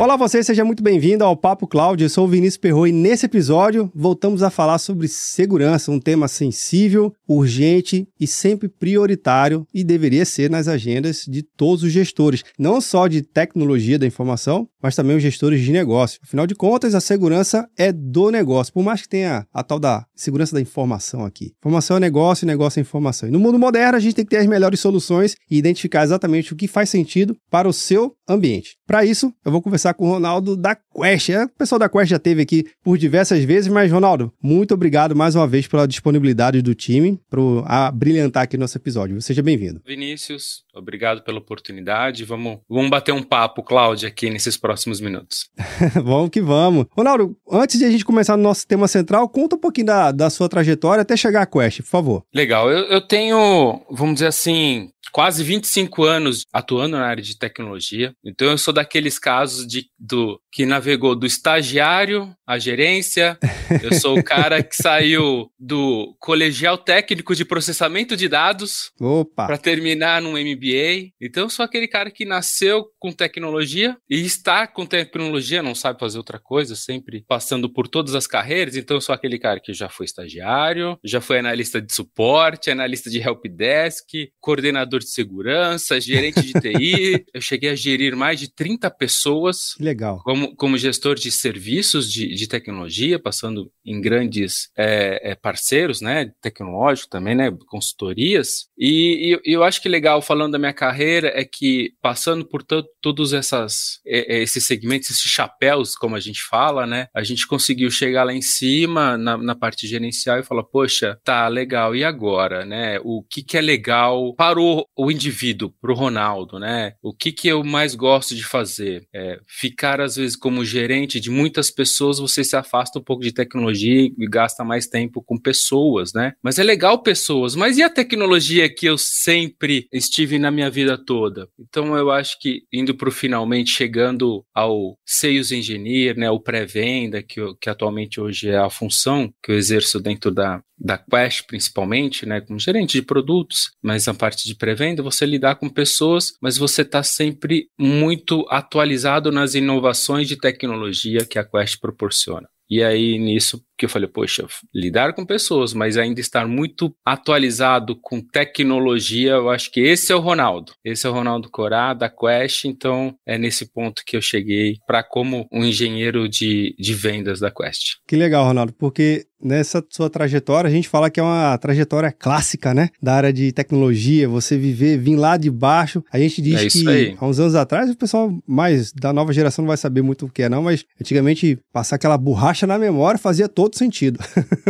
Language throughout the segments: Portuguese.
Olá você, seja muito bem-vindo ao Papo Cloud. Eu sou o Vinícius Perro e nesse episódio voltamos a falar sobre segurança, um tema sensível, urgente e sempre prioritário e deveria ser nas agendas de todos os gestores, não só de tecnologia da informação, mas também os gestores de negócio. Afinal de contas, a segurança é do negócio, por mais que tenha a tal da segurança da informação aqui. Informação é negócio, negócio é informação. E no mundo moderno, a gente tem que ter as melhores soluções e identificar exatamente o que faz sentido para o seu ambiente. Para isso, eu vou conversar com o Ronaldo da Quest. É, o pessoal da Quest já teve aqui por diversas vezes, mas Ronaldo, muito obrigado mais uma vez pela disponibilidade do time para brilhantar aqui nosso episódio. Seja bem-vindo. Vinícius, obrigado pela oportunidade. Vamos, vamos bater um papo, Cláudia, aqui nesses próximos minutos. vamos que vamos. Ronaldo, antes de a gente começar no nosso tema central, conta um pouquinho da, da sua trajetória até chegar à Quest, por favor. Legal. Eu, eu tenho, vamos dizer assim, quase 25 anos atuando na área de tecnologia. Então eu sou daqueles casos de do que navegou do estagiário à gerência. Eu sou o cara que saiu do colegial técnico de processamento de dados para terminar num MBA. Então eu sou aquele cara que nasceu com tecnologia e está com tecnologia, não sabe fazer outra coisa, sempre passando por todas as carreiras. Então eu sou aquele cara que já foi estagiário, já foi analista de suporte, analista de helpdesk, coordenador de segurança, gerente de TI. eu cheguei a gerir mais de 30 pessoas. Legal. Como, como gestor de serviços de, de tecnologia, passando em grandes é, é, parceiros, né, tecnológicos também, né, consultorias. E, e, eu acho que legal, falando da minha carreira, é que passando por todos essas, é, é, esses segmentos, esses chapéus, como a gente fala, né, a gente conseguiu chegar lá em cima, na, na parte gerencial, e falar, poxa, tá legal, e agora, né, o que que é legal para o, o indivíduo, para o Ronaldo, né, o que que eu mais gosto de fazer? É, ficar, às vezes, como gerente de muitas pessoas, você se afasta um pouco de tecnologia e gasta mais tempo com pessoas, né? Mas é legal pessoas, mas e a tecnologia que eu sempre estive na minha vida toda? Então eu acho que indo para o finalmente, chegando ao Sales Engineer, né, o pré-venda, que, que atualmente hoje é a função que eu exerço dentro da, da Quest, principalmente, né, como gerente de produtos, mas a parte de pré-venda, você lidar com pessoas, mas você está sempre muito atualizado nas inovações de tecnologia que a Quest proporciona. E aí, nisso, que eu falei, poxa, lidar com pessoas, mas ainda estar muito atualizado com tecnologia, eu acho que esse é o Ronaldo. Esse é o Ronaldo Corá, da Quest, então é nesse ponto que eu cheguei para como um engenheiro de, de vendas da Quest. Que legal, Ronaldo, porque nessa sua trajetória, a gente fala que é uma trajetória clássica, né? Da área de tecnologia, você viver, vir lá de baixo. A gente diz é que aí. há uns anos atrás, o pessoal mais da nova geração não vai saber muito o que é, não, mas antigamente passar aquela borracha na memória fazia todo sentido.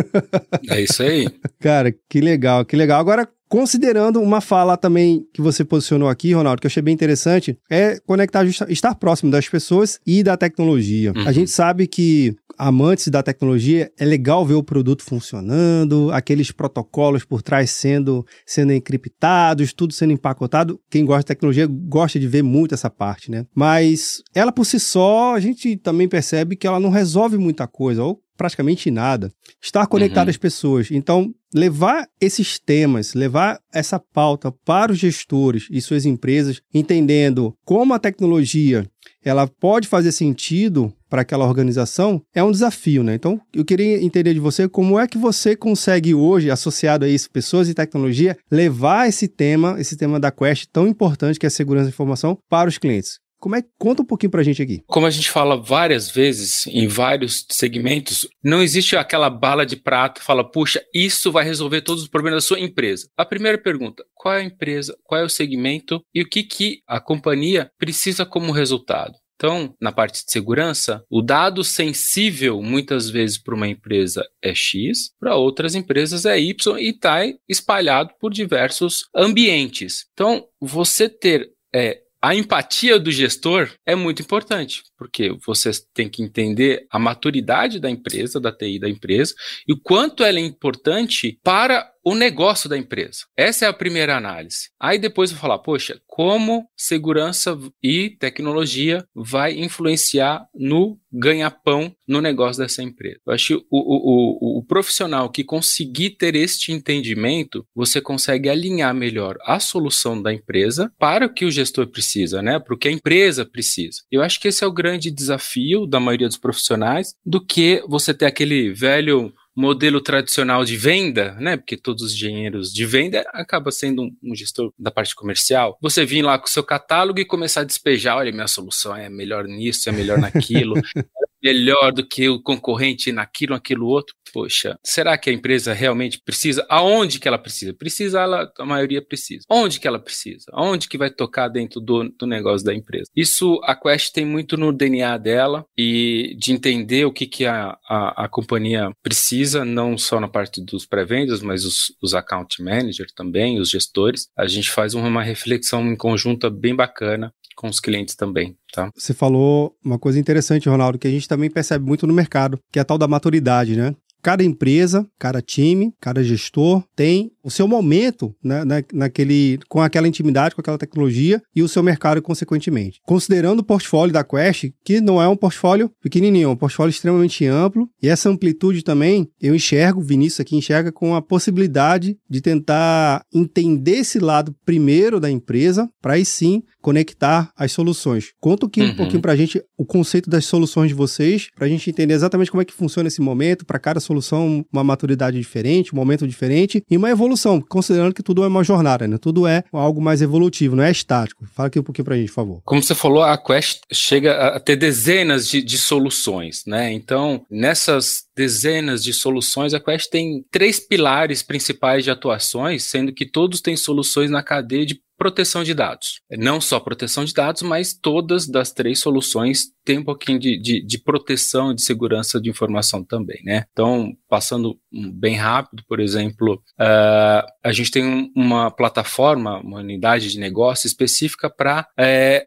é isso aí. Cara, que legal, que legal. Agora, Considerando uma fala também que você posicionou aqui, Ronaldo, que eu achei bem interessante, é conectar, estar próximo das pessoas e da tecnologia. Uhum. A gente sabe que amantes da tecnologia é legal ver o produto funcionando, aqueles protocolos por trás sendo, sendo encriptados, tudo sendo empacotado. Quem gosta de tecnologia gosta de ver muito essa parte, né? Mas ela por si só, a gente também percebe que ela não resolve muita coisa, ou praticamente nada. Estar conectado uhum. às pessoas. Então, levar esses temas, levar essa pauta para os gestores e suas empresas, entendendo como a tecnologia ela pode fazer sentido para aquela organização, é um desafio, né? Então, eu queria entender de você como é que você consegue hoje, associado a isso, pessoas e tecnologia, levar esse tema, esse tema da Quest tão importante que é a segurança da informação, para os clientes. Como é conta um pouquinho pra gente aqui? Como a gente fala várias vezes em vários segmentos, não existe aquela bala de prata, fala, puxa, isso vai resolver todos os problemas da sua empresa. A primeira pergunta, qual é a empresa, qual é o segmento e o que que a companhia precisa como resultado? Então, na parte de segurança, o dado sensível, muitas vezes, para uma empresa é X, para outras empresas é Y e está espalhado por diversos ambientes. Então, você ter é, a empatia do gestor é muito importante, porque você tem que entender a maturidade da empresa, da TI da empresa, e o quanto ela é importante para o negócio da empresa. Essa é a primeira análise. Aí depois eu vou falar, poxa, como segurança e tecnologia vai influenciar no ganha-pão no negócio dessa empresa. Eu acho que o, o, o, o profissional que conseguir ter este entendimento, você consegue alinhar melhor a solução da empresa para o que o gestor precisa, né? Para o que a empresa precisa. Eu acho que esse é o grande desafio da maioria dos profissionais, do que você ter aquele velho modelo tradicional de venda, né? Porque todos os engenheiros de venda acaba sendo um, um, gestor da parte comercial. Você vir lá com o seu catálogo e começar a despejar, olha, minha solução é melhor nisso, é melhor naquilo. melhor do que o concorrente naquilo, naquilo outro. Poxa, será que a empresa realmente precisa? Aonde que ela precisa? Precisa, ela, a maioria precisa. Onde que ela precisa? Aonde que vai tocar dentro do, do negócio da empresa? Isso a Quest tem muito no DNA dela e de entender o que, que a, a, a companhia precisa, não só na parte dos pré-vendas, mas os, os account managers também, os gestores. A gente faz uma reflexão em conjunta bem bacana com os clientes também, tá? Você falou uma coisa interessante, Ronaldo, que a gente também percebe muito no mercado, que é a tal da maturidade, né? Cada empresa, cada time, cada gestor tem o seu momento né, na, naquele, com aquela intimidade, com aquela tecnologia e o seu mercado, consequentemente. Considerando o portfólio da Quest, que não é um portfólio pequenininho, é um portfólio extremamente amplo, e essa amplitude também, eu enxergo, o Vinícius aqui enxerga com a possibilidade de tentar entender esse lado primeiro da empresa, para aí sim conectar as soluções. Conta aqui uhum. um pouquinho para a gente o conceito das soluções de vocês, para a gente entender exatamente como é que funciona esse momento, para cada solução uma maturidade diferente, um momento diferente e uma evolução, considerando que tudo é uma jornada, né? Tudo é algo mais evolutivo, não é estático. Fala aqui um pouquinho para a gente, por favor. Como você falou, a Quest chega a ter dezenas de, de soluções, né? Então, nessas dezenas de soluções, a Quest tem três pilares principais de atuações, sendo que todos têm soluções na cadeia de proteção de dados. Não só proteção de dados, mas todas das três soluções têm um pouquinho de, de, de proteção e de segurança de informação também, né? Então, passando bem rápido, por exemplo, uh, a gente tem uma plataforma, uma unidade de negócio específica para é,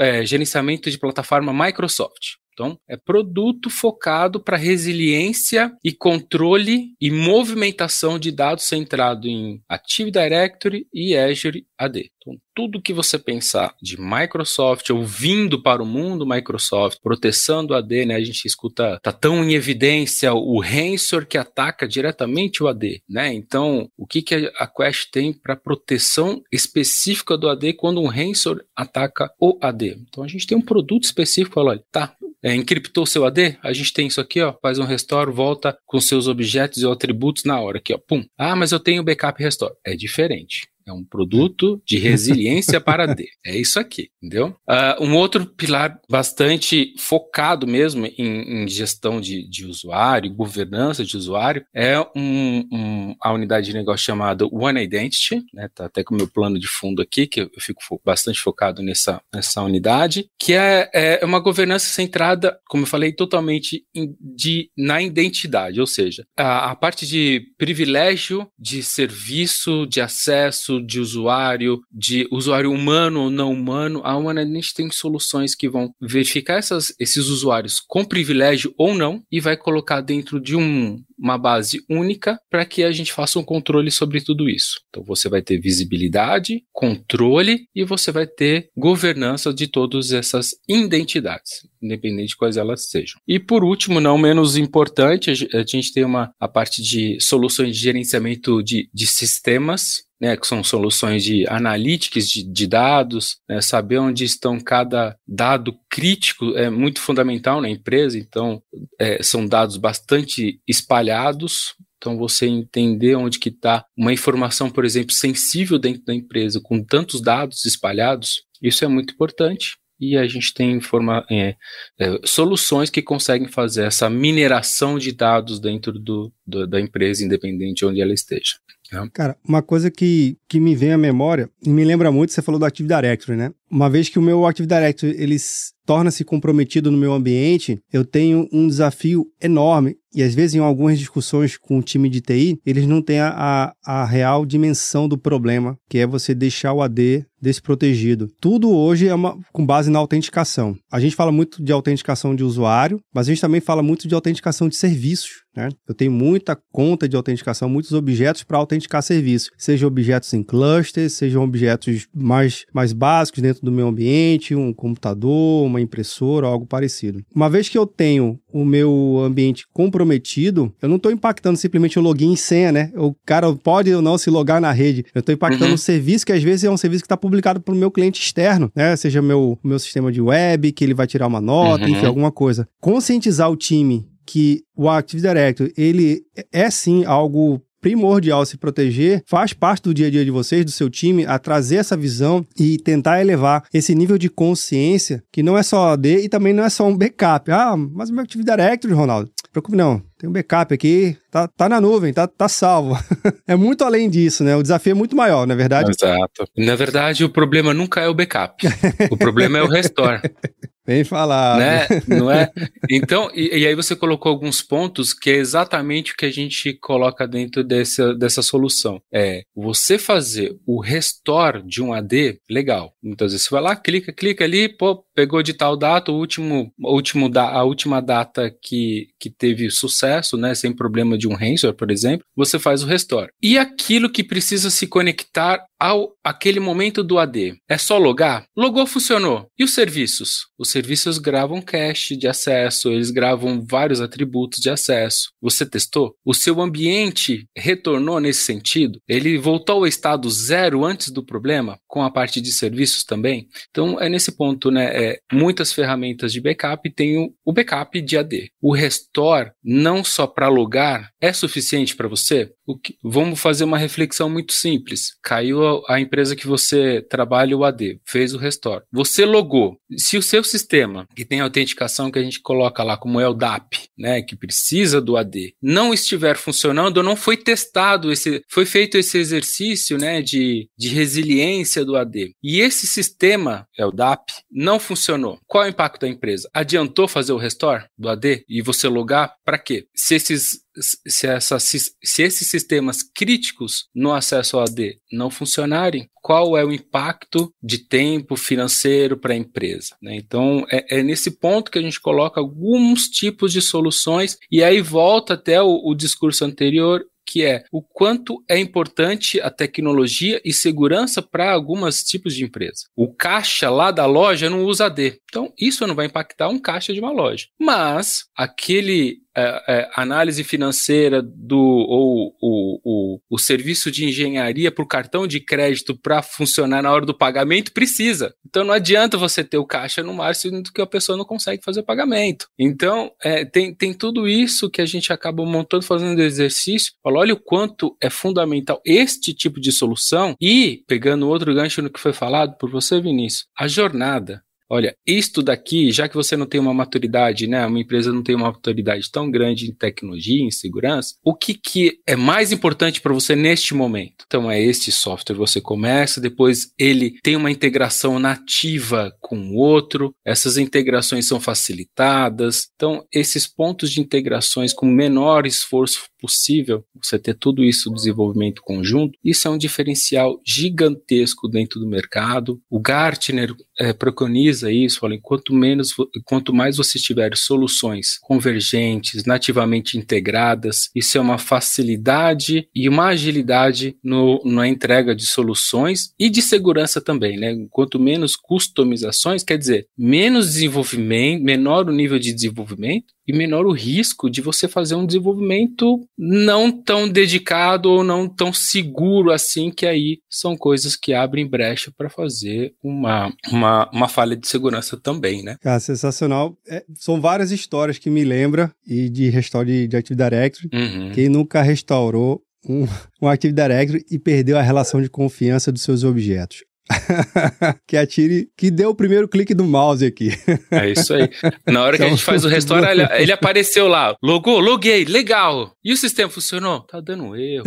é, gerenciamento de plataforma Microsoft. Então, é produto focado para resiliência e controle e movimentação de dados centrado em Active Directory e Azure AD. Então, tudo que você pensar de Microsoft ou vindo para o mundo Microsoft, proteção AD, né? A gente escuta, tá tão em evidência o ransomware que ataca diretamente o AD, né? Então, o que, que a Quest tem para proteção específica do AD quando um ransomware ataca o AD? Então, a gente tem um produto específico, olha, tá, é, encriptou seu AD, a gente tem isso aqui, ó, faz um restore, volta com seus objetos e atributos na hora aqui, ó, pum. Ah, mas eu tenho backup restore. É diferente. É um produto de resiliência para D. É isso aqui, entendeu? Uh, um outro pilar bastante focado mesmo em, em gestão de, de, usuário, governança de usuário, é um, um, a unidade de negócio chamada One Identity, né? Tá até com o meu plano de fundo aqui, que eu fico fo bastante focado nessa, nessa unidade, que é, é uma governança centrada, como eu falei, totalmente in, de, na identidade, ou seja, a, a parte de privilégio de serviço, de acesso, de usuário, de usuário humano ou não humano, a Humanidade tem soluções que vão verificar essas, esses usuários com privilégio ou não e vai colocar dentro de um, uma base única para que a gente faça um controle sobre tudo isso. Então você vai ter visibilidade, controle e você vai ter governança de todas essas identidades, independente de quais elas sejam. E por último, não menos importante, a gente tem uma a parte de soluções de gerenciamento de, de sistemas né, que são soluções de analytics de, de dados, né, saber onde estão cada dado crítico é muito fundamental na empresa, então é, são dados bastante espalhados, então, você entender onde que está uma informação, por exemplo, sensível dentro da empresa, com tantos dados espalhados, isso é muito importante. e a gente tem é, é, soluções que conseguem fazer essa mineração de dados dentro do, do, da empresa, independente de onde ela esteja. Né? Cara, uma coisa que, que me vem à memória, e me lembra muito, você falou do Active Directory, né? Uma vez que o meu Active Directory, eles torna-se comprometido no meu ambiente, eu tenho um desafio enorme. E às vezes, em algumas discussões com o time de TI, eles não têm a, a, a real dimensão do problema, que é você deixar o AD desprotegido. Tudo hoje é uma, com base na autenticação. A gente fala muito de autenticação de usuário, mas a gente também fala muito de autenticação de serviços. Né? Eu tenho muita conta de autenticação, muitos objetos para autenticar serviços, sejam objetos em clusters, sejam objetos mais, mais básicos dentro do meu ambiente, um computador, uma impressora, algo parecido. Uma vez que eu tenho o meu ambiente comprometido, eu não estou impactando simplesmente o login e senha, né? O cara pode ou não se logar na rede. Eu estou impactando uhum. um serviço que às vezes é um serviço que está publicado para o meu cliente externo, né? Seja meu meu sistema de web, que ele vai tirar uma nota, uhum. enfim, alguma coisa. Conscientizar o time que o Active Directory, ele é sim algo primordial se proteger, faz parte do dia a dia de vocês, do seu time, a trazer essa visão e tentar elevar esse nível de consciência, que não é só AD e também não é só um backup. Ah, mas o meu Active Directory, Ronaldo, preocupe não, tem um backup aqui, tá, tá na nuvem, tá, tá salvo. é muito além disso, né? O desafio é muito maior, não é verdade? Exato. Na verdade, o problema nunca é o backup. o problema é o restore. Bem falado. Né? Não é? Então, e, e, aí você colocou alguns pontos que é exatamente o que a gente coloca dentro dessa, dessa solução. É você fazer o restore de um AD, legal. Muitas vezes você vai lá, clica, clica ali, pô, pegou de tal data, o último, último da, a última data que, que teve sucesso, né, sem problema de um ransomware, por exemplo, você faz o restore. E aquilo que precisa se conectar ao aquele momento do AD. É só logar? Logou, funcionou. E os serviços? Os serviços gravam cache de acesso, eles gravam vários atributos de acesso. Você testou? O seu ambiente retornou nesse sentido? Ele voltou ao estado zero antes do problema, com a parte de serviços também? Então, é nesse ponto, né? É, muitas ferramentas de backup têm o, backup de AD. O restore, não só para logar, é suficiente para você? Que, vamos fazer uma reflexão muito simples. Caiu a, a, empresa que você trabalha o AD, fez o restore. Você logou. Se o seu sistema, que tem autenticação que a gente coloca lá como é o DAP, né, que precisa do AD, não estiver funcionando não foi testado esse, foi feito esse exercício, né, de, de resiliência do AD. E esse sistema, é o DAP, não funcionou. Qual é o impacto da empresa? Adiantou fazer o restore do AD e você logar para quê? Se esses se, essa, se, se esses sistemas críticos no acesso ao AD não funcionarem, qual é o impacto de tempo financeiro para a empresa? Né? Então, é, é, nesse ponto que a gente coloca alguns tipos de soluções e aí volta até o, o discurso anterior que é o quanto é importante a tecnologia e segurança para alguns tipos de empresa. O caixa lá da loja não usa AD. Então, isso não vai impactar um caixa de uma loja. Mas aquele é, é, análise financeira do ou o, o, o serviço de engenharia para o cartão de crédito para funcionar na hora do pagamento precisa. Então não adianta você ter o caixa no mar sendo que a pessoa não consegue fazer o pagamento. Então é, tem, tem tudo isso que a gente acaba montando, fazendo exercício. Fala, olha o quanto é fundamental este tipo de solução. E pegando outro gancho no que foi falado por você, Vinícius, a jornada olha, isto daqui, já que você não tem uma maturidade, né, uma empresa não tem uma maturidade tão grande em tecnologia, em segurança, o que, que é mais importante para você neste momento? Então é este software, você começa, depois ele tem uma integração nativa com o outro, essas integrações são facilitadas, então esses pontos de integrações com menor esforço possível, você ter tudo isso desenvolvimento conjunto, isso é um diferencial gigantesco dentro do mercado. O Gartner é, preconiza isso, fala, quanto menos, quanto mais você tiver soluções convergentes, nativamente integradas, isso é uma facilidade e uma agilidade no, na entrega de soluções e de segurança também, né? Quanto menos customizações, quer dizer, menos desenvolvimento, menor o nível de desenvolvimento, e menor o risco de você fazer um desenvolvimento não tão dedicado ou não tão seguro assim, que aí são coisas que abrem brecha para fazer uma, uma, uma falha de segurança também, né? Cara, sensacional. É, são várias histórias que me lembra e de restauro de, de Active Directory. Uhum. Quem nunca restaurou um, um Active Directory e perdeu a relação de confiança dos seus objetos. que atire, que dê o primeiro clique do mouse aqui. É isso aí. Na hora que a gente faz o restaurante, ele, ele, apareceu lá, logou, loguei, legal. E o sistema funcionou? Tá dando erro.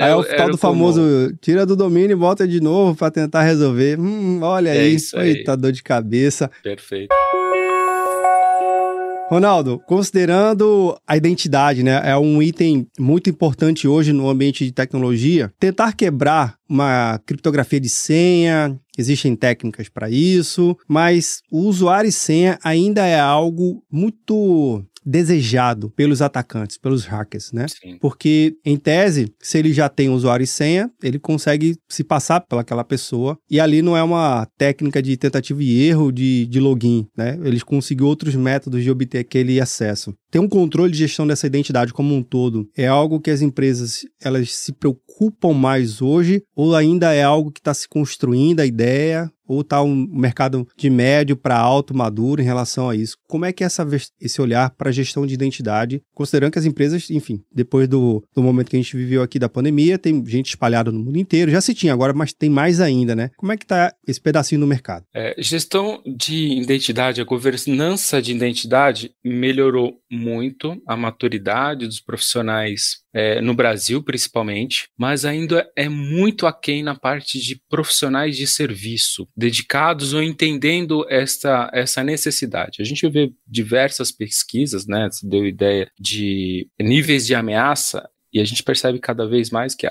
aí é o tal do famoso, tira do domínio e volta de novo para tentar resolver. Hum, olha é aí, isso aí. Eita, dor de cabeça. Perfeito. Ronaldo, considerando a identidade, né, é um item muito importante hoje no ambiente de tecnologia. Tentar quebrar uma criptografia de senha, existem técnicas para isso, mas o usuário e senha ainda é algo muito desejado pelos atacantes, pelos hackers, né? Sim. Porque, em tese, se ele já tem usuário e senha, ele consegue se passar pelaquela pessoa e ali não é uma técnica de tentativa e erro de, de login, né? Eles conseguiram outros métodos de obter aquele acesso. Ter um controle de gestão dessa identidade como um todo é algo que as empresas elas se preocupam mais hoje ou ainda é algo que está se construindo a ideia ou está um mercado de médio para alto maduro em relação a isso? Como é que é essa, esse olhar para a gestão de identidade, considerando que as empresas, enfim, depois do, do momento que a gente viveu aqui da pandemia, tem gente espalhada no mundo inteiro, já se tinha agora, mas tem mais ainda, né? Como é que está esse pedacinho no mercado? É, gestão de identidade, a governança de identidade melhorou muito a maturidade dos profissionais é, no Brasil principalmente, mas ainda é muito aquém na parte de profissionais de serviço, dedicados ou entendendo essa, essa necessidade. A gente vê diversas pesquisas, né? Deu ideia de níveis de ameaça, e a gente percebe cada vez mais que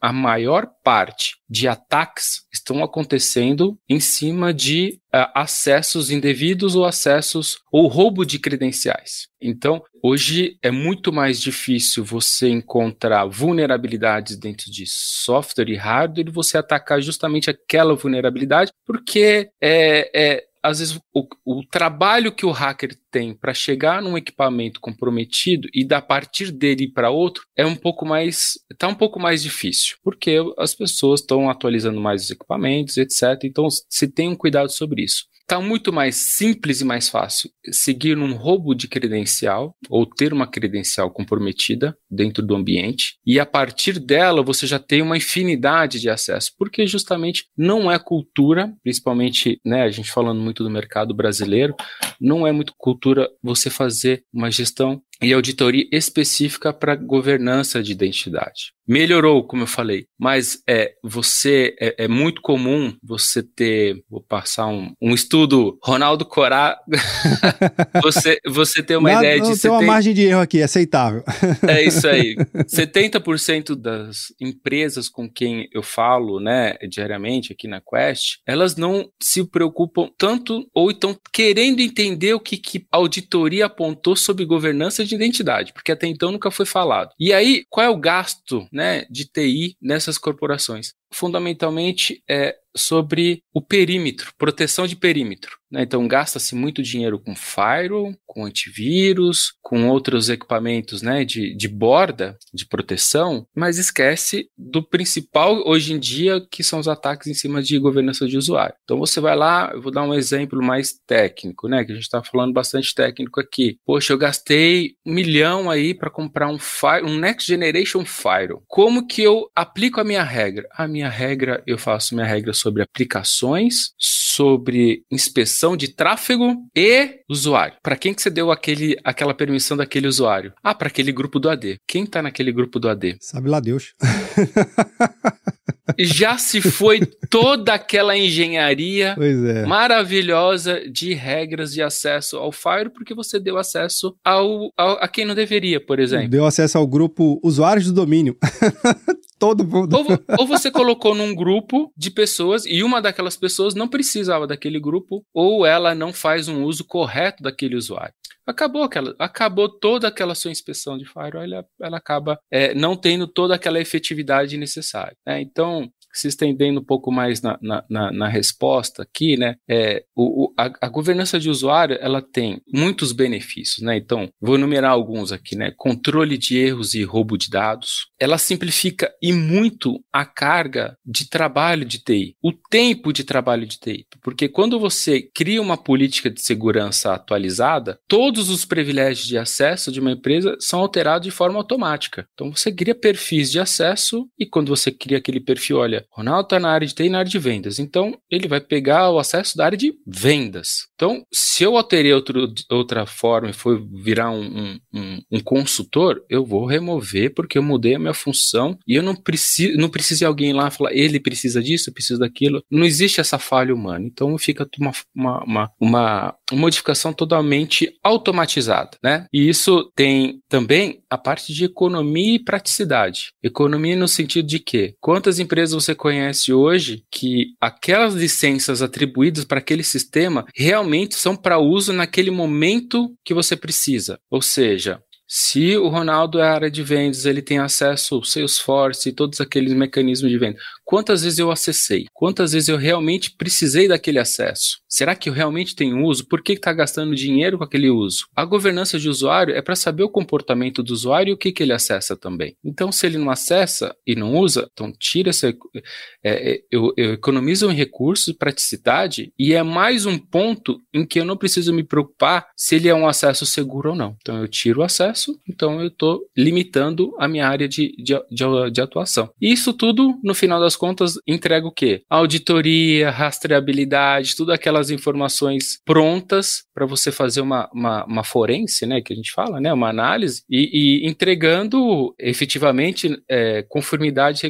a maior parte de ataques estão acontecendo em cima de uh, acessos indevidos ou acessos ou roubo de credenciais. Então, hoje é muito mais difícil você encontrar vulnerabilidades dentro de software e hardware e você atacar justamente aquela vulnerabilidade, porque é, é às vezes o, o, trabalho que o hacker tem para chegar num equipamento comprometido e da partir dele para outro é um pouco mais está um pouco mais difícil porque as pessoas estão atualizando mais os equipamentos etc então se tem um cuidado sobre isso Está muito mais simples e mais fácil seguir um roubo de credencial ou ter uma credencial comprometida dentro do ambiente e a partir dela você já tem uma infinidade de acesso, porque justamente não é cultura, principalmente, né, a gente falando muito do mercado brasileiro, não é muito cultura você fazer uma gestão e auditoria específica para governança de identidade. Melhorou, como eu falei, mas é você é, é muito comum você ter, vou passar um, um estudo, Ronaldo Corá, você, você ter uma Nada, ideia de... Tem uma tem... margem de erro aqui, aceitável. é isso aí. 70% das empresas com quem eu falo, né, diariamente aqui na Quest, elas não se preocupam tanto ou estão querendo entender o que, que a auditoria apontou sobre governança de identidade, porque até então nunca foi falado. E aí, qual é o gasto né, de TI nessas corporações? Fundamentalmente é sobre o perímetro, proteção de perímetro. Né? Então, gasta-se muito dinheiro com firewall, com antivírus, com outros equipamentos né, de, de borda, de proteção, mas esquece do principal hoje em dia, que são os ataques em cima de governança de usuário. Então, você vai lá, eu vou dar um exemplo mais técnico, né, que a gente está falando bastante técnico aqui. Poxa, eu gastei um milhão aí para comprar um, fire, um Next Generation Firewall. Como que eu aplico a minha regra? A minha regra, eu faço minha regra sobre aplicações, sobre inspeção de tráfego e usuário. Para quem que você deu aquele, aquela permissão daquele usuário? Ah, para aquele grupo do AD. Quem está naquele grupo do AD? Sabe lá Deus. Já se foi toda aquela engenharia é. maravilhosa de regras de acesso ao Fire, porque você deu acesso ao, ao, a quem não deveria, por exemplo. Deu acesso ao grupo usuários do domínio. todo mundo. Ou, ou, você colocou num grupo de pessoas e uma daquelas pessoas não precisava daquele grupo, ou ela não faz um uso correto daquele usuário. Acabou aquela, acabou toda aquela sua inspeção de firewall, ela, ela acaba é, não tendo toda aquela efetividade necessária. Né? Então, se estendendo um pouco mais na, na, na, na resposta aqui, né, é, o, o, a, a, governança de usuário, ela tem muitos benefícios, né, então, vou enumerar alguns aqui, né, controle de erros e roubo de dados, ela simplifica e muito a carga de trabalho de TI, o tempo de trabalho de TI, porque quando você cria uma política de segurança atualizada, todos os privilégios de acesso de uma empresa são alterados de forma automática, então você cria perfis de acesso e quando você cria aquele perfil, olha, Ronaldo está na área de TI na área de vendas, então ele vai pegar o acesso da área de vendas. Então, se eu alterei outro, outra forma e for virar um, um, um, consultor, eu vou remover porque eu mudei a minha função e eu não preciso, não preciso de alguém lá falar, ele precisa disso, precisa daquilo. Não existe essa falha humana. Então fica uma, uma, uma, uma modificação totalmente automatizada, né? E isso tem também a parte de economia e praticidade. Economia no sentido de que quantas empresas você conhece hoje que aquelas licenças atribuídas para aquele sistema realmente são para uso naquele momento que você precisa. Ou seja, se o Ronaldo é área de vendas, ele tem acesso ao Salesforce e todos aqueles mecanismos de venda. Quantas vezes eu acessei? Quantas vezes eu realmente precisei daquele acesso? Será que eu realmente tenho uso? Por que está gastando dinheiro com aquele uso? A governança de usuário é para saber o comportamento do usuário e o que, que ele acessa também. Então, se ele não acessa e não usa, então tira essa. É, é, eu, eu economizo em recursos praticidade e é mais um ponto em que eu não preciso me preocupar se ele é um acesso seguro ou não. Então, eu tiro o acesso, então eu estou limitando a minha área de, de, de, de atuação. E isso tudo, no final das contas, entrega o quê? Auditoria, rastreabilidade, tudo aquelas informações prontas para você fazer uma, uma, uma, forense, né, que a gente fala, né, uma análise, e, e entregando efetivamente é, conformidade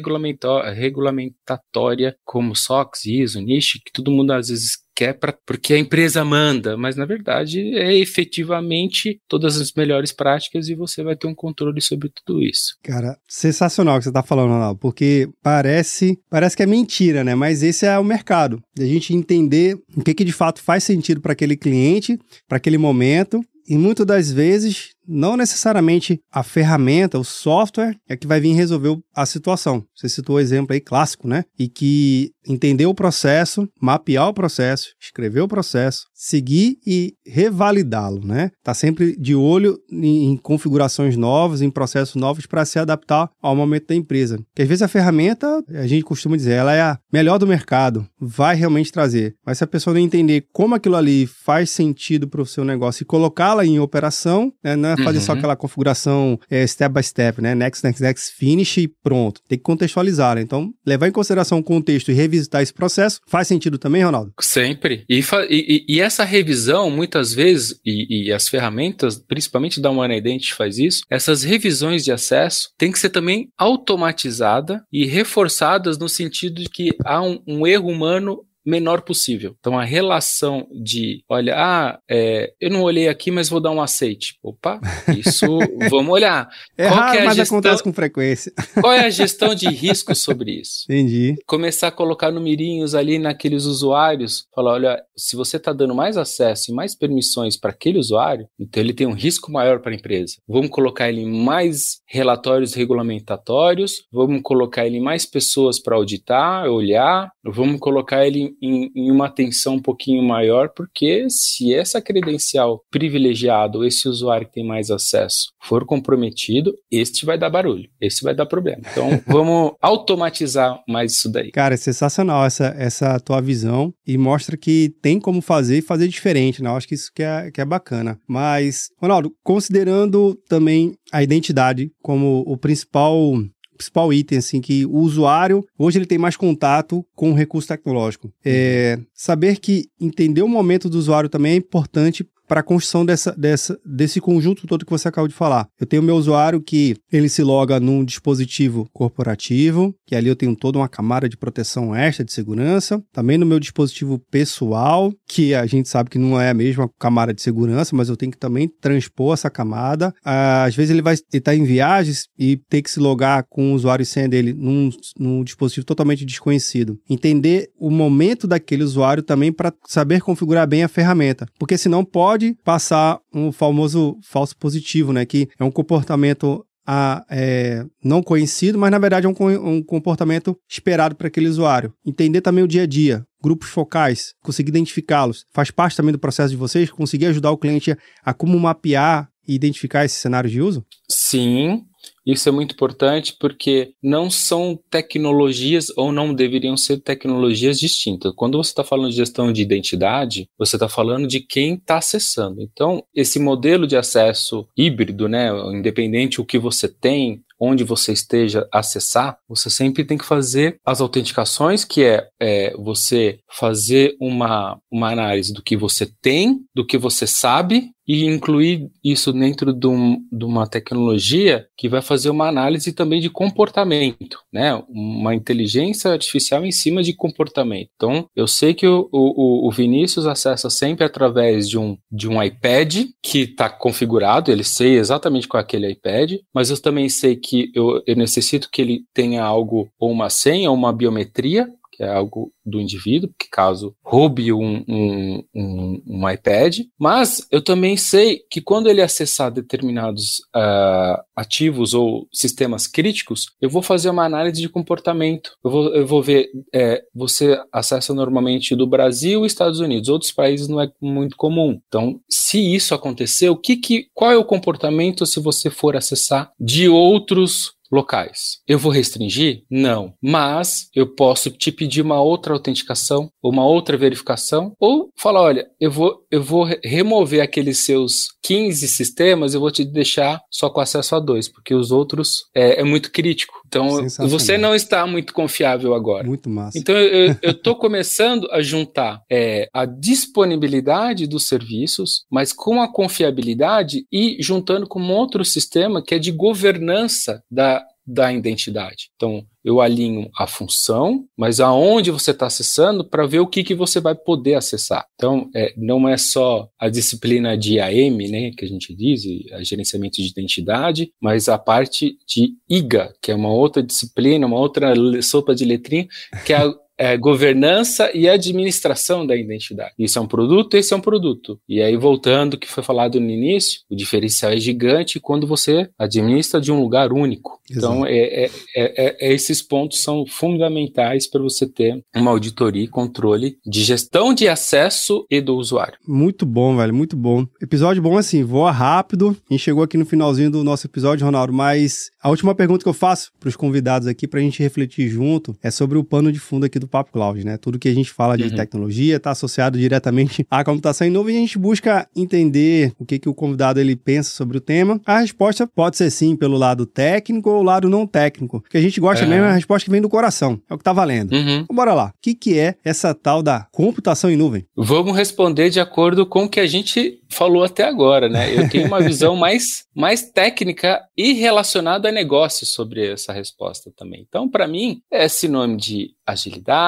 regulamentatória como SOX, ISO, NIST, que todo mundo às vezes quer pra, porque a empresa manda, mas na verdade é efetivamente todas as melhores práticas e você vai ter um controle sobre tudo isso. Cara, sensacional o que você está falando, Ronaldo, porque parece, parece que é mentira, né? Mas esse é o mercado. A gente entender o que, que de fato faz sentido para aquele cliente, para aquele momento, e muitas das vezes não necessariamente a ferramenta, o software é que vai vir resolver a situação. Você citou o exemplo aí clássico, né? E que entender o processo, mapear o processo, escrever o processo, seguir e revalidá-lo, né? Tá sempre de olho em, configurações novas, em processos novos para se adaptar ao momento da empresa. Que às vezes a ferramenta, a gente costuma dizer, ela é a melhor do mercado, vai realmente trazer. Mas se a pessoa não entender como aquilo ali faz sentido para o seu negócio e colocá-la em operação, né, é fazer uhum. só aquela configuração é, step by step, né? Next, next, next, finish e pronto. Tem que contextualizar, né? Então, levar em consideração o contexto e revisitar esse processo faz sentido também, Ronaldo? Sempre. E, e, e essa revisão, muitas vezes, e, e, as ferramentas, principalmente da One Identity faz isso, essas revisões de acesso têm que ser também automatizada e reforçadas no sentido de que há um, um erro humano menor possível. Então a relação de, olha, ah, é, eu não olhei aqui, mas vou dar um aceite. Opa, isso vamos olhar. É Qual raro, é mas gestão, acontece com frequência. Qual é a gestão de risco sobre isso? Entendi. Começar a colocar numerinhos ali naqueles usuários, falar, olha, se você está dando mais acesso e mais permissões para aquele usuário, então ele tem um risco maior para a empresa. Vamos colocar ele em mais relatórios regulamentatórios, vamos colocar ele em mais pessoas para auditar, olhar, vamos colocar ele em, em, uma atenção um pouquinho maior, porque se essa credencial privilegiado, esse usuário que tem mais acesso, for comprometido, este vai dar barulho, esse vai dar problema. Então, vamos automatizar mais isso daí. Cara, é sensacional essa, essa tua visão e mostra que tem como fazer e fazer diferente, né? Eu acho que isso que é, que é bacana. Mas, Ronaldo, considerando também a identidade como o principal principal item, assim, que o usuário, hoje ele tem mais contato com o recurso tecnológico. É, saber que entender o momento do usuário também é importante para a construção dessa, dessa, desse conjunto todo que você acabou de falar. Eu tenho meu usuário que ele se loga num dispositivo corporativo, que ali eu tenho toda uma camada de proteção extra de segurança. Também no meu dispositivo pessoal, que a gente sabe que não é a mesma camada de segurança, mas eu tenho que também transpor essa camada. Ah, às vezes ele vai estar em viagens e ter que se logar com o usuário e senha dele num, num dispositivo totalmente desconhecido. Entender o momento daquele usuário também para saber configurar bem a ferramenta, porque senão pode pode passar um famoso falso positivo, né? Que é um comportamento a, é, não conhecido, mas na verdade é um, um comportamento esperado para aquele usuário. Entender também o dia a dia, grupos focais, conseguir identificá-los, faz parte também do processo de vocês, conseguir ajudar o cliente a como mapear e identificar esse cenário de uso? Sim, isso é muito importante porque não são tecnologias ou não deveriam ser tecnologias distintas. Quando você está falando de gestão de identidade, você está falando de quem está acessando. Então, esse modelo de acesso híbrido, né, independente o que você tem, onde você esteja acessar, você sempre tem que fazer as autenticações, que é, é você fazer uma, uma análise do que você tem, do que você sabe e incluir isso dentro de, um, de, uma tecnologia que vai fazer uma análise também de comportamento, né? Uma inteligência artificial em cima de comportamento. Então, eu sei que o, o, o Vinícius acessa sempre através de um, de um iPad que está configurado, ele sei exatamente qual é aquele iPad, mas eu também sei que eu, eu necessito que ele tenha algo, ou uma senha, ou uma biometria, é algo do indivíduo, que caso roube um, um, um, um, iPad, mas eu também sei que quando ele acessar determinados uh, ativos ou sistemas críticos, eu vou fazer uma análise de comportamento. Eu vou, eu vou ver, é, você acessa normalmente do Brasil e Estados Unidos, outros países não é muito comum. Então, se isso acontecer, o que, que qual é o comportamento se você for acessar de outros locais. Eu vou restringir? Não. Mas eu posso te pedir uma outra autenticação, uma outra verificação, ou falar: olha, eu vou, eu vou remover aqueles seus 15 sistemas, eu vou te deixar só com acesso a dois, porque os outros é, é muito crítico. Então, você não está muito confiável agora. Muito massa. Então, eu estou começando a juntar é, a disponibilidade dos serviços, mas com a confiabilidade e juntando com um outro sistema que é de governança da, da identidade. Então, eu alinho a função, mas aonde você está acessando para ver o que, que você vai poder acessar. Então, é, não é só a disciplina de AM, né, que a gente diz, a gerenciamento de identidade, mas a parte de IGA, que é uma outra disciplina, uma outra sopa de letrinha, que é a é, governança e administração da identidade. Isso é um produto, esse é um produto. E aí, voltando que foi falado no início, o diferencial é gigante quando você administra de um lugar único. Então, é, é, é, é, esses pontos são fundamentais para você ter uma auditoria e controle de gestão de acesso e do usuário. Muito bom, velho, muito bom. Episódio bom assim, voa rápido. A gente chegou aqui no finalzinho do nosso episódio, Ronaldo, mas a última pergunta que eu faço para os convidados aqui, para a gente refletir junto, é sobre o pano de fundo aqui do Papo Cloud, né? Tudo que a gente fala de uhum. tecnologia está associado diretamente à computação em nuvem e a gente busca entender o que, que o convidado ele pensa sobre o tema. A resposta pode ser sim pelo lado técnico ou lado não técnico. O que a gente gosta é. mesmo é a resposta que vem do coração. É o que tá valendo. Uhum. Então, bora lá. O que, que é essa tal da computação em nuvem? Vamos responder de acordo com o que a gente falou até agora, né? Eu tenho uma visão mais, mais técnica e relacionada a negócios sobre essa resposta também. Então, para mim, é sinônimo de agilidade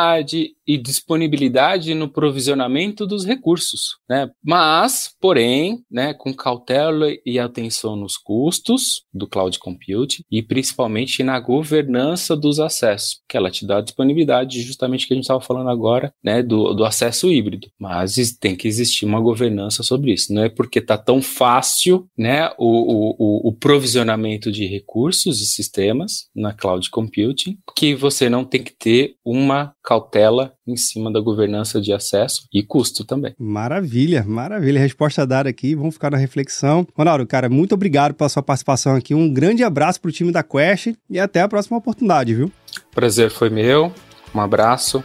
e disponibilidade no provisionamento dos recursos, né? Mas, porém, né, com cautela e atenção nos custos do cloud computing e principalmente na governança dos acessos, que ela te dá disponibilidade, justamente que a gente estava falando agora, né, do, do acesso híbrido. Mas tem que existir uma governança sobre isso. Não é porque está tão fácil, né, o, o, o provisionamento de recursos e sistemas na cloud computing que você não tem que ter uma cautela em cima da governança de acesso e custo também. Maravilha, maravilha. Resposta dada aqui, vamos ficar na reflexão. Ronaldo, cara, muito obrigado pela sua participação aqui. Um grande abraço para o time da Quest e até a próxima oportunidade, viu? Prazer foi meu. Um abraço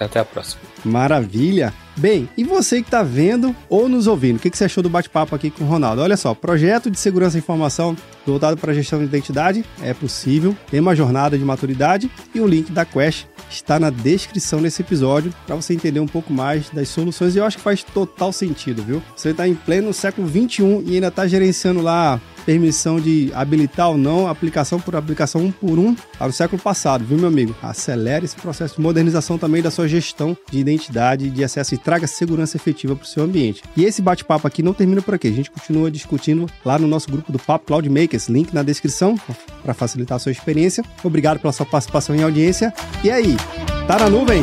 e até a próxima. Maravilha. Bem, e você que está vendo ou nos ouvindo, o que, que você achou do bate-papo aqui com o Ronaldo? Olha só, projeto de segurança e informação voltado para gestão de identidade é possível, tem uma jornada de maturidade e o link da Quest está na descrição desse episódio para você entender um pouco mais das soluções e eu acho que faz total sentido, viu? Você está em pleno século 21 e ainda está gerenciando lá permissão de habilitar ou não aplicação por aplicação um por um para o século passado, viu, meu amigo? Acelere esse processo de modernização também da sua gestão de identidade, de acesso e traga segurança efetiva para o seu ambiente. E esse bate-papo aqui não termina por aqui, a gente continua discutindo lá no nosso grupo do Papo Cloud Makers, link na descrição para facilitar a sua experiência. Obrigado pela sua participação e audiência. E aí, tá na nuvem?